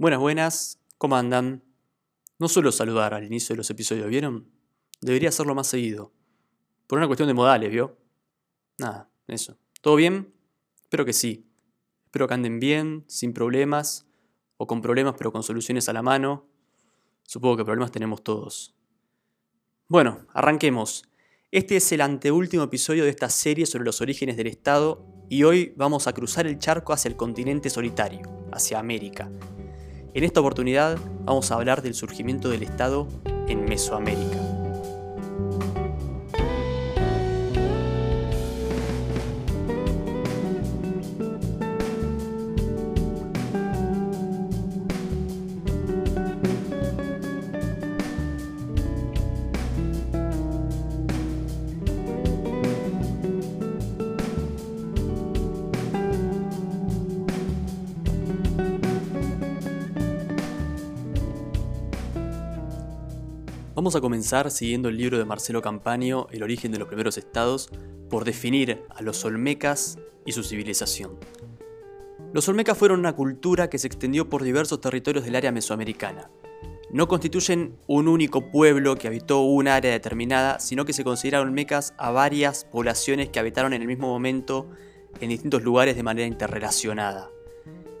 Buenas, buenas, ¿cómo andan? No suelo saludar al inicio de los episodios, ¿vieron? Debería hacerlo más seguido. Por una cuestión de modales, ¿vio? Nada, eso. ¿Todo bien? Espero que sí. Espero que anden bien, sin problemas, o con problemas pero con soluciones a la mano. Supongo que problemas tenemos todos. Bueno, arranquemos. Este es el anteúltimo episodio de esta serie sobre los orígenes del Estado y hoy vamos a cruzar el charco hacia el continente solitario, hacia América. En esta oportunidad vamos a hablar del surgimiento del Estado en Mesoamérica. Vamos a comenzar siguiendo el libro de Marcelo Campaño, El origen de los primeros estados, por definir a los olmecas y su civilización. Los olmecas fueron una cultura que se extendió por diversos territorios del área mesoamericana. No constituyen un único pueblo que habitó un área determinada, sino que se consideran olmecas a varias poblaciones que habitaron en el mismo momento en distintos lugares de manera interrelacionada.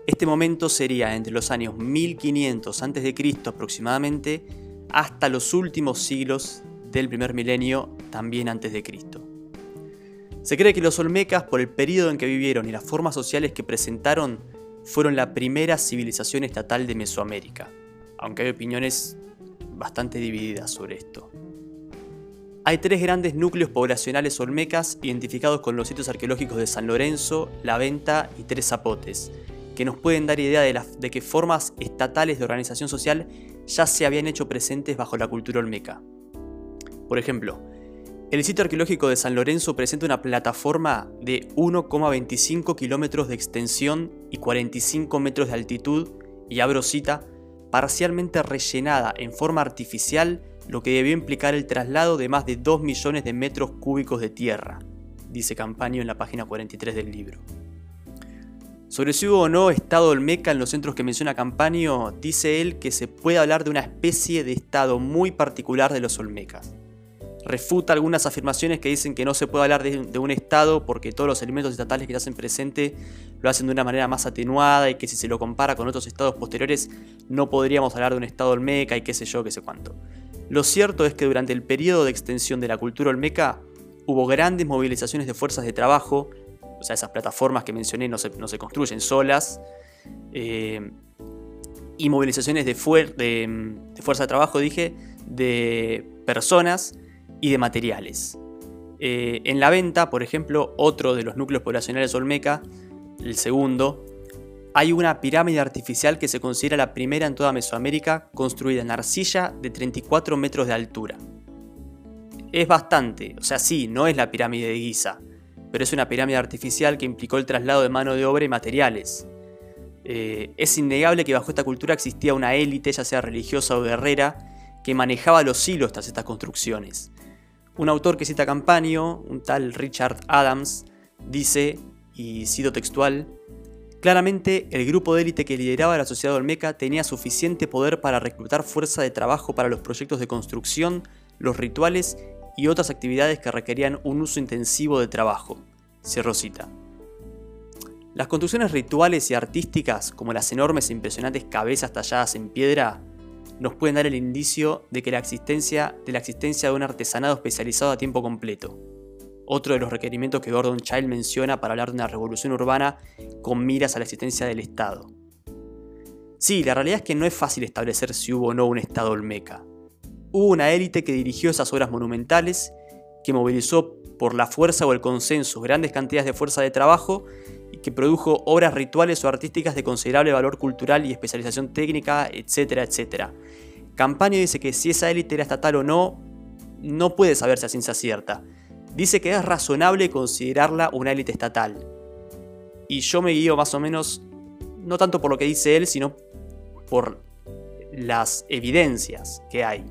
Este momento sería entre los años 1500 a.C. aproximadamente hasta los últimos siglos del primer milenio, también antes de Cristo. Se cree que los olmecas, por el periodo en que vivieron y las formas sociales que presentaron, fueron la primera civilización estatal de Mesoamérica, aunque hay opiniones bastante divididas sobre esto. Hay tres grandes núcleos poblacionales olmecas identificados con los sitios arqueológicos de San Lorenzo, La Venta y Tres Zapotes, que nos pueden dar idea de, de que formas estatales de organización social ya se habían hecho presentes bajo la cultura olmeca. Por ejemplo, el sitio arqueológico de San Lorenzo presenta una plataforma de 1,25 kilómetros de extensión y 45 metros de altitud, y abro cita, parcialmente rellenada en forma artificial, lo que debió implicar el traslado de más de 2 millones de metros cúbicos de tierra, dice Campaño en la página 43 del libro. Sobre si hubo o no estado olmeca en los centros que menciona Campaño, dice él que se puede hablar de una especie de estado muy particular de los olmecas. Refuta algunas afirmaciones que dicen que no se puede hablar de, un estado porque todos los elementos estatales que se hacen presente lo hacen de una manera más atenuada y que si se lo compara con otros estados posteriores no podríamos hablar de un estado olmeca y qué sé yo, qué sé cuánto. Lo cierto es que durante el periodo de extensión de la cultura olmeca hubo grandes movilizaciones de fuerzas de trabajo o sea, esas plataformas que mencioné no se, construyen solas. Eh, y movilizaciones de, de, fuerza de trabajo, dije, de personas y de materiales. Eh, en la venta, por ejemplo, otro de los núcleos poblacionales Olmeca, el segundo, hay una pirámide artificial que se considera la primera en toda Mesoamérica, construida en arcilla de 34 metros de altura. Es bastante, o sea, sí, no es la pirámide de Giza, pero es una pirámide artificial que implicó el traslado de mano de obra y materiales. Eh, es innegable que bajo esta cultura existía una élite, ya sea religiosa o guerrera, que manejaba los hilos tras estas construcciones. Un autor que cita Campaño, un tal Richard Adams, dice, y cito textual, Claramente, el grupo de élite que lideraba la sociedad olmeca tenía suficiente poder para reclutar fuerza de trabajo para los proyectos de construcción, los rituales y otras actividades que requerían un uso intensivo de trabajo. Cierro cita. Las construcciones rituales y artísticas, como las enormes e impresionantes cabezas talladas en piedra, nos pueden dar el indicio de que la existencia de la existencia de un artesanado especializado a tiempo completo. Otro de los requerimientos que Gordon Child menciona para hablar de una revolución urbana con miras a la existencia del Estado. Sí, la realidad es que no es fácil establecer si hubo o no un Estado olmeca. Hubo una élite que dirigió esas obras monumentales, que movilizó por la fuerza o el consenso grandes cantidades de fuerza de trabajo y que produjo obras rituales o artísticas de considerable valor cultural y especialización técnica, etcétera, etcétera. Campaño dice que si esa élite era estatal o no, no puede saberse a ciencia cierta. Dice que es razonable considerarla una élite estatal. Y yo me guío más o menos, no tanto por lo que dice él, sino por las evidencias que hay.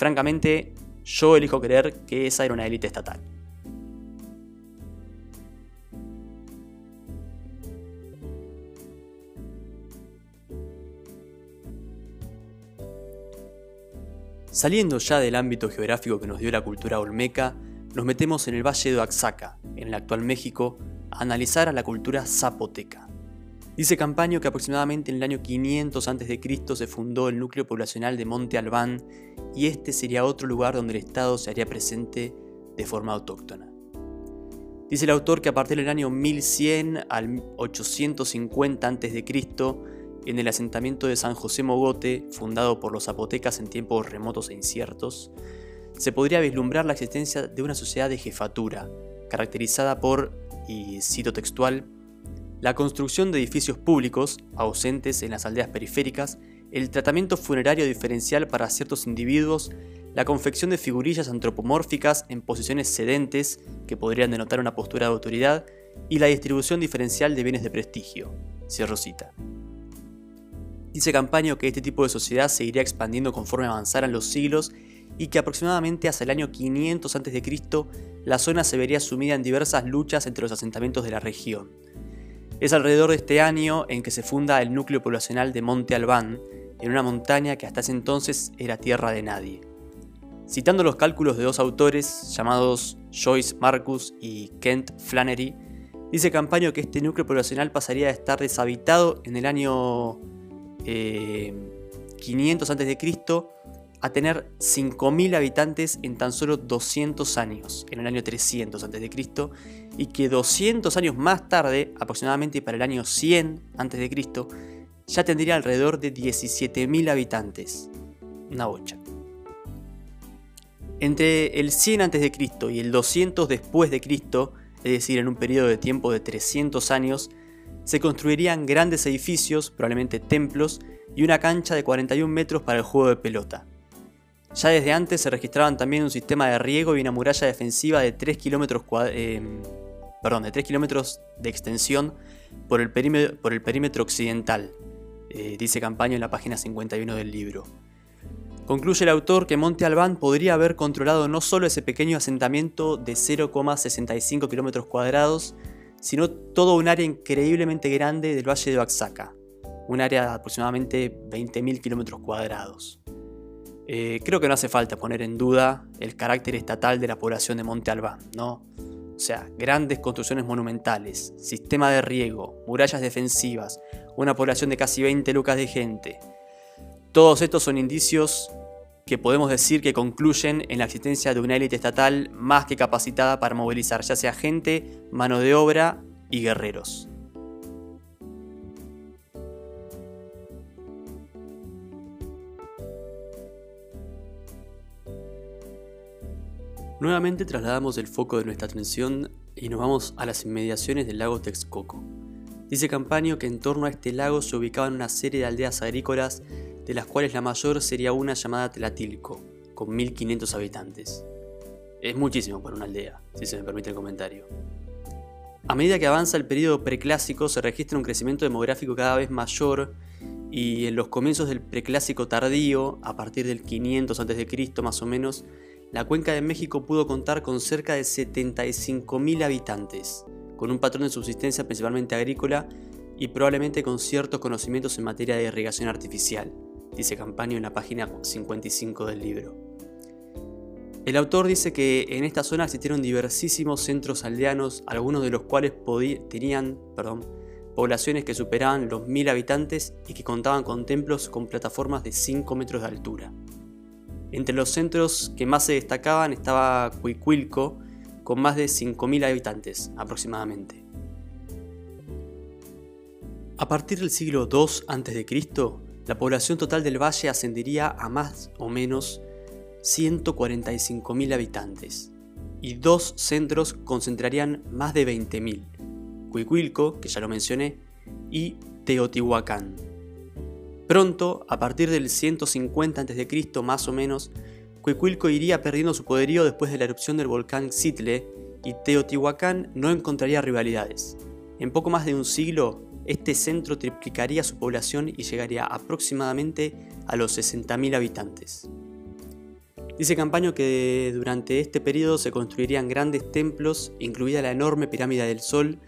Francamente, yo elijo creer que esa era una élite estatal. Saliendo ya del ámbito geográfico que nos dio la cultura olmeca, nos metemos en el Valle de Oaxaca, en el actual México, a analizar a la cultura zapoteca. Dice Campaño que aproximadamente en el año 500 a.C. se fundó el núcleo poblacional de Monte Albán y este sería otro lugar donde el Estado se haría presente de forma autóctona. Dice el autor que a partir del año 1100 al 850 a.C., en el asentamiento de San José Mogote, fundado por los zapotecas en tiempos remotos e inciertos, se podría vislumbrar la existencia de una sociedad de jefatura, caracterizada por, y cito textual, la construcción de edificios públicos, ausentes en las aldeas periféricas, el tratamiento funerario diferencial para ciertos individuos, la confección de figurillas antropomórficas en posiciones sedentes que podrían denotar una postura de autoridad y la distribución diferencial de bienes de prestigio. Cierro cita. Dice Campaño que este tipo de sociedad seguiría expandiendo conforme avanzaran los siglos y que aproximadamente hacia el año 500 a.C. la zona se vería sumida en diversas luchas entre los asentamientos de la región. Es alrededor de este año en que se funda el núcleo poblacional de Monte Albán, en una montaña que hasta ese entonces era tierra de nadie. Citando los cálculos de dos autores llamados Joyce Marcus y Kent Flannery, dice Campaño que este núcleo poblacional pasaría a estar deshabitado en el año 500 a.C. a tener 5.000 habitantes en tan solo 200 años, en el año 300 a.C., y que 200 años más tarde, aproximadamente para el año 100 a.C., ya tendría alrededor de 17.000 habitantes. Una bocha. Entre el 100 a.C. y el 200 después de Cristo, es decir, en un periodo de tiempo de 300 años, se construirían grandes edificios, probablemente templos, y una cancha de 41 metros para el juego de pelota. Ya desde antes se registraban también un sistema de riego y una muralla defensiva de 3 kilómetros, eh, de, 3 kilómetros de extensión por el, perímetro, occidental, eh, dice Campaña en la página 51 del libro. Concluye el autor que Monte Albán podría haber controlado no solo ese pequeño asentamiento de 0,65 kilómetros cuadrados, sino todo un área increíblemente grande del Valle de Oaxaca, un área de aproximadamente 20.000 kilómetros cuadrados. Eh, creo que no hace falta poner en duda el carácter estatal de la población de Monte Albán, ¿no? O sea, grandes construcciones monumentales, sistema de riego, murallas defensivas, una población de casi 20 lucas de gente. Todos estos son indicios que podemos decir que concluyen en la existencia de una élite estatal más que capacitada para movilizar ya sea gente, mano de obra y guerreros. Nuevamente trasladamos el foco de nuestra atención y nos vamos a las inmediaciones del lago Texcoco. Dice Campaño que en torno a este lago se ubicaban una serie de aldeas agrícolas de las cuales la mayor sería una llamada Tlatilco, con 1500 habitantes. Es muchísimo para una aldea, si se me permite el comentario. A medida que avanza el periodo preclásico se registra un crecimiento demográfico cada vez mayor y en los comienzos del preclásico tardío, a partir del 500 a.C. más o menos, la cuenca de México pudo contar con cerca de 75.000 habitantes, con un patrón de subsistencia principalmente agrícola y probablemente con ciertos conocimientos en materia de irrigación artificial dice Campaño en la página 55 del libro. El autor dice que en esta zona existieron diversísimos centros aldeanos, algunos de los cuales tenían perdón, poblaciones que superaban los mil habitantes y que contaban con templos con plataformas de 5 metros de altura. Entre los centros que más se destacaban estaba Cuicuilco, con más de 5.000 habitantes aproximadamente. A partir del siglo II a.C., la población total del valle ascendería a más o menos 145.000 habitantes y dos centros concentrarían más de 20.000, Cuicuilco, que ya lo mencioné, y Teotihuacán. Pronto, a partir del 150 a.C. más o menos, Cuicuilco iría perdiendo su poderío después de la erupción del volcán Xitle y Teotihuacán no encontraría rivalidades. En poco más de un siglo, este centro triplicaría su población y llegaría aproximadamente a los 60.000 habitantes. Dice Campaño que durante este periodo se construirían grandes templos, incluida la enorme pirámide del Sol,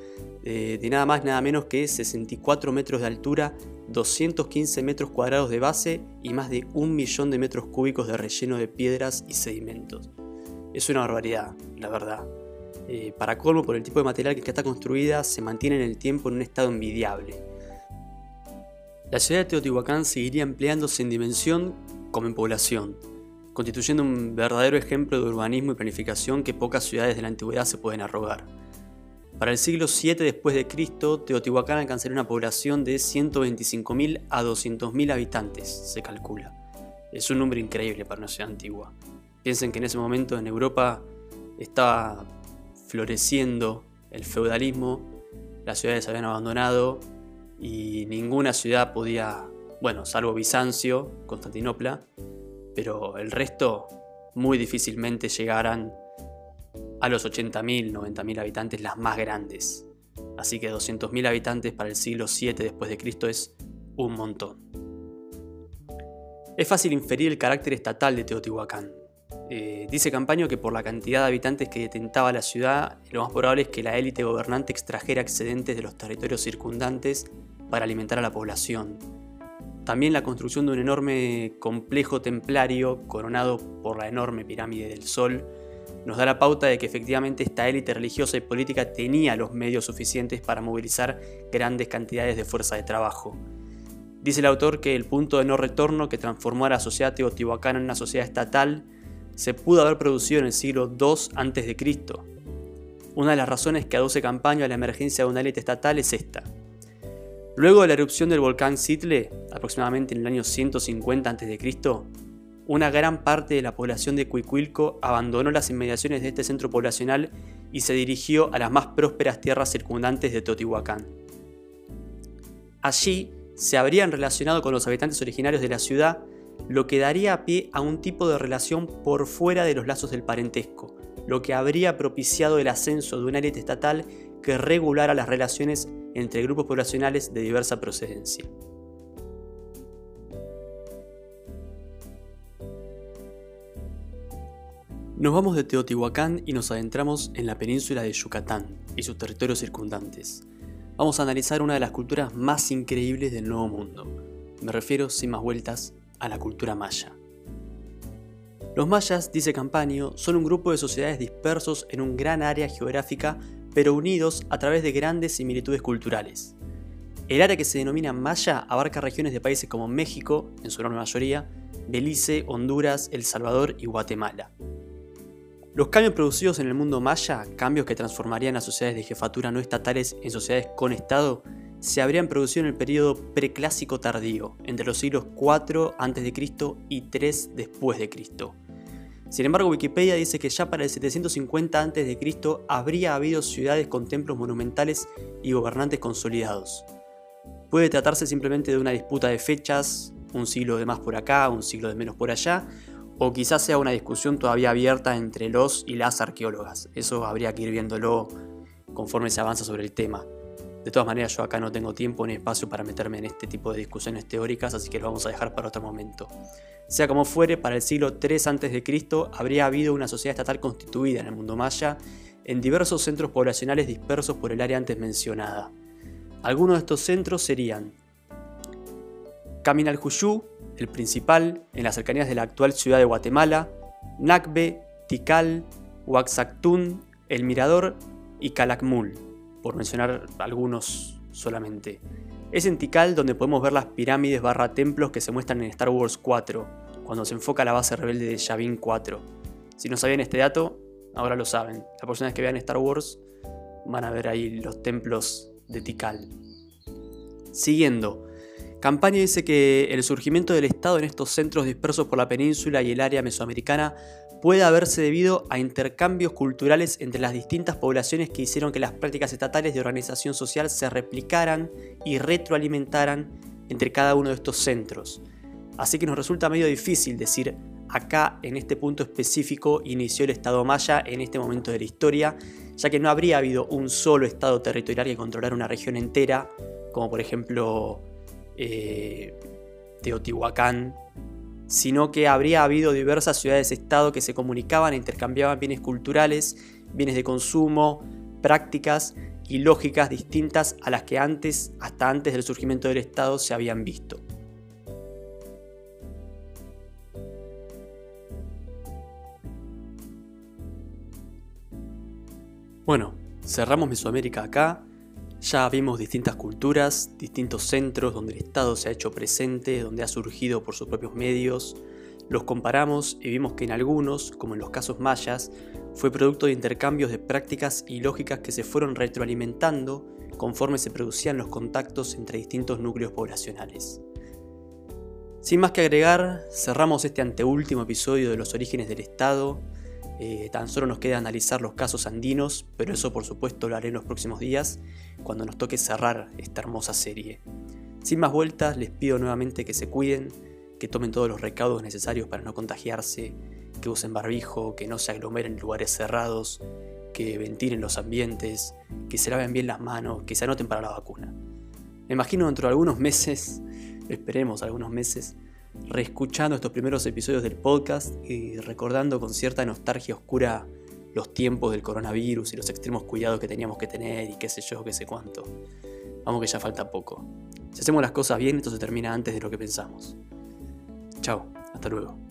de, nada más nada menos que 64 metros de altura 215 metros cuadrados de base y más de un millón de metros cúbicos de relleno de piedras y sedimentos. Es una barbaridad, la verdad. Eh, para colmo, por el tipo de material que está construida, se mantiene en el tiempo en un estado envidiable. La ciudad de Teotihuacán seguiría empleándose en dimensión como en población, constituyendo un verdadero ejemplo de urbanismo y planificación que pocas ciudades de la antigüedad se pueden arrogar. Para el siglo VII después de Cristo, Teotihuacán alcanzaría una población de 125.000 a 200.000 habitantes, se calcula. Es un número increíble para una ciudad antigua. Piensen que en ese momento en Europa estaba floreciendo el feudalismo, las ciudades se habían abandonado y ninguna ciudad podía, bueno, salvo Bizancio, Constantinopla, pero el resto muy difícilmente llegaran a los 80.000, 90.000 habitantes las más grandes. Así que 200.000 habitantes para el siglo VII después de Cristo es un montón. Es fácil inferir el carácter estatal de Teotihuacán. Eh, dice Campaño que por la cantidad de habitantes que detentaba la ciudad, lo más probable es que la élite gobernante extrajera excedentes de los territorios circundantes para alimentar a la población. También la construcción de un enorme complejo templario coronado por la enorme pirámide del Sol nos da la pauta de que efectivamente esta élite religiosa y política tenía los medios suficientes para movilizar grandes cantidades de fuerza de trabajo. Dice el autor que el punto de no retorno que transformó a la sociedad teotihuacana en una sociedad estatal se pudo haber producido en el siglo II a.C. Una de las razones que aduce Campaña a la emergencia de una élite estatal es esta. Luego de la erupción del volcán Sitle, aproximadamente en el año 150 a.C., una gran parte de la población de Cuicuilco abandonó las inmediaciones de este centro poblacional y se dirigió a las más prósperas tierras circundantes de Teotihuacán. Allí se habrían relacionado con los habitantes originarios de la ciudad, lo que daría pie a un tipo de relación por fuera de los lazos del parentesco, lo que habría propiciado el ascenso de una élite estatal que regulara las relaciones entre grupos poblacionales de diversa procedencia. Nos vamos de Teotihuacán y nos adentramos en la península de Yucatán y sus territorios circundantes. Vamos a analizar una de las culturas más increíbles del Nuevo Mundo. Me refiero, sin más vueltas, a la cultura maya. Los mayas, dice Campaño, son un grupo de sociedades dispersos en un gran área geográfica, pero unidos a través de grandes similitudes culturales. El área que se denomina maya abarca regiones de países como México, en su enorme mayoría, Belice, Honduras, El Salvador y Guatemala. Los cambios producidos en el mundo maya, cambios que transformarían a sociedades de jefatura no estatales en sociedades con Estado, se habrían producido en el periodo preclásico tardío, entre los siglos 4 a.C. y 3 después de Cristo. Sin embargo, Wikipedia dice que ya para el 750 a.C. habría habido ciudades con templos monumentales y gobernantes consolidados. Puede tratarse simplemente de una disputa de fechas, un siglo de más por acá, un siglo de menos por allá, o quizás sea una discusión todavía abierta entre los y las arqueólogas. Eso habría que ir viéndolo conforme se avanza sobre el tema. De todas maneras, yo acá no tengo tiempo ni espacio para meterme en este tipo de discusiones teóricas, así que lo vamos a dejar para otro momento. Sea como fuere, para el siglo III a.C. habría habido una sociedad estatal constituida en el mundo maya en diversos centros poblacionales dispersos por el área antes mencionada. Algunos de estos centros serían Caminalcuyú, el principal, en las cercanías de la actual ciudad de Guatemala, Nacbe, Tikal, Huaxactún, El Mirador y Calakmul, por mencionar algunos solamente. Es en Tikal donde podemos ver las pirámides barra templos que se muestran en Star Wars 4, cuando se enfoca la base rebelde de Yavin 4. Si no sabían este dato, ahora lo saben. Las personas que vean Star Wars van a ver ahí los templos de Tikal. Siguiendo, Campaña dice que el surgimiento del Estado en estos centros dispersos por la península y el área mesoamericana puede haberse debido a intercambios culturales entre las distintas poblaciones que hicieron que las prácticas estatales de organización social se replicaran y retroalimentaran entre cada uno de estos centros. Así que nos resulta medio difícil decir acá en este punto específico inició el Estado Maya en este momento de la historia, ya que no habría habido un solo Estado territorial que controlara una región entera, como por ejemplo eh, Teotihuacán, sino que habría habido diversas ciudades-estado que se comunicaban e intercambiaban bienes culturales, bienes de consumo, prácticas y lógicas distintas a las que antes, hasta antes del surgimiento del Estado, se habían visto. Bueno, cerramos Mesoamérica acá. Ya vimos distintas culturas, distintos centros donde el Estado se ha hecho presente, donde ha surgido por sus propios medios. Los comparamos y vimos que en algunos, como en los casos mayas, fue producto de intercambios de prácticas y lógicas que se fueron retroalimentando conforme se producían los contactos entre distintos núcleos poblacionales. Sin más que agregar, cerramos este anteúltimo episodio de los orígenes del Estado eh, tan solo nos queda analizar los casos andinos, pero eso por supuesto lo haré en los próximos días, cuando nos toque cerrar esta hermosa serie. Sin más vueltas, les pido nuevamente que se cuiden, que tomen todos los recaudos necesarios para no contagiarse, que usen barbijo, que no se aglomeren en lugares cerrados, que ventilen los ambientes, que se laven bien las manos, que se anoten para la vacuna. Me imagino dentro de algunos meses, esperemos algunos meses, reescuchando estos primeros episodios del podcast y recordando con cierta nostalgia oscura los tiempos del coronavirus y los extremos cuidados que teníamos que tener y qué sé yo, qué sé cuánto. Vamos que ya falta poco. Si hacemos las cosas bien, esto se termina antes de lo que pensamos. Chao, hasta luego.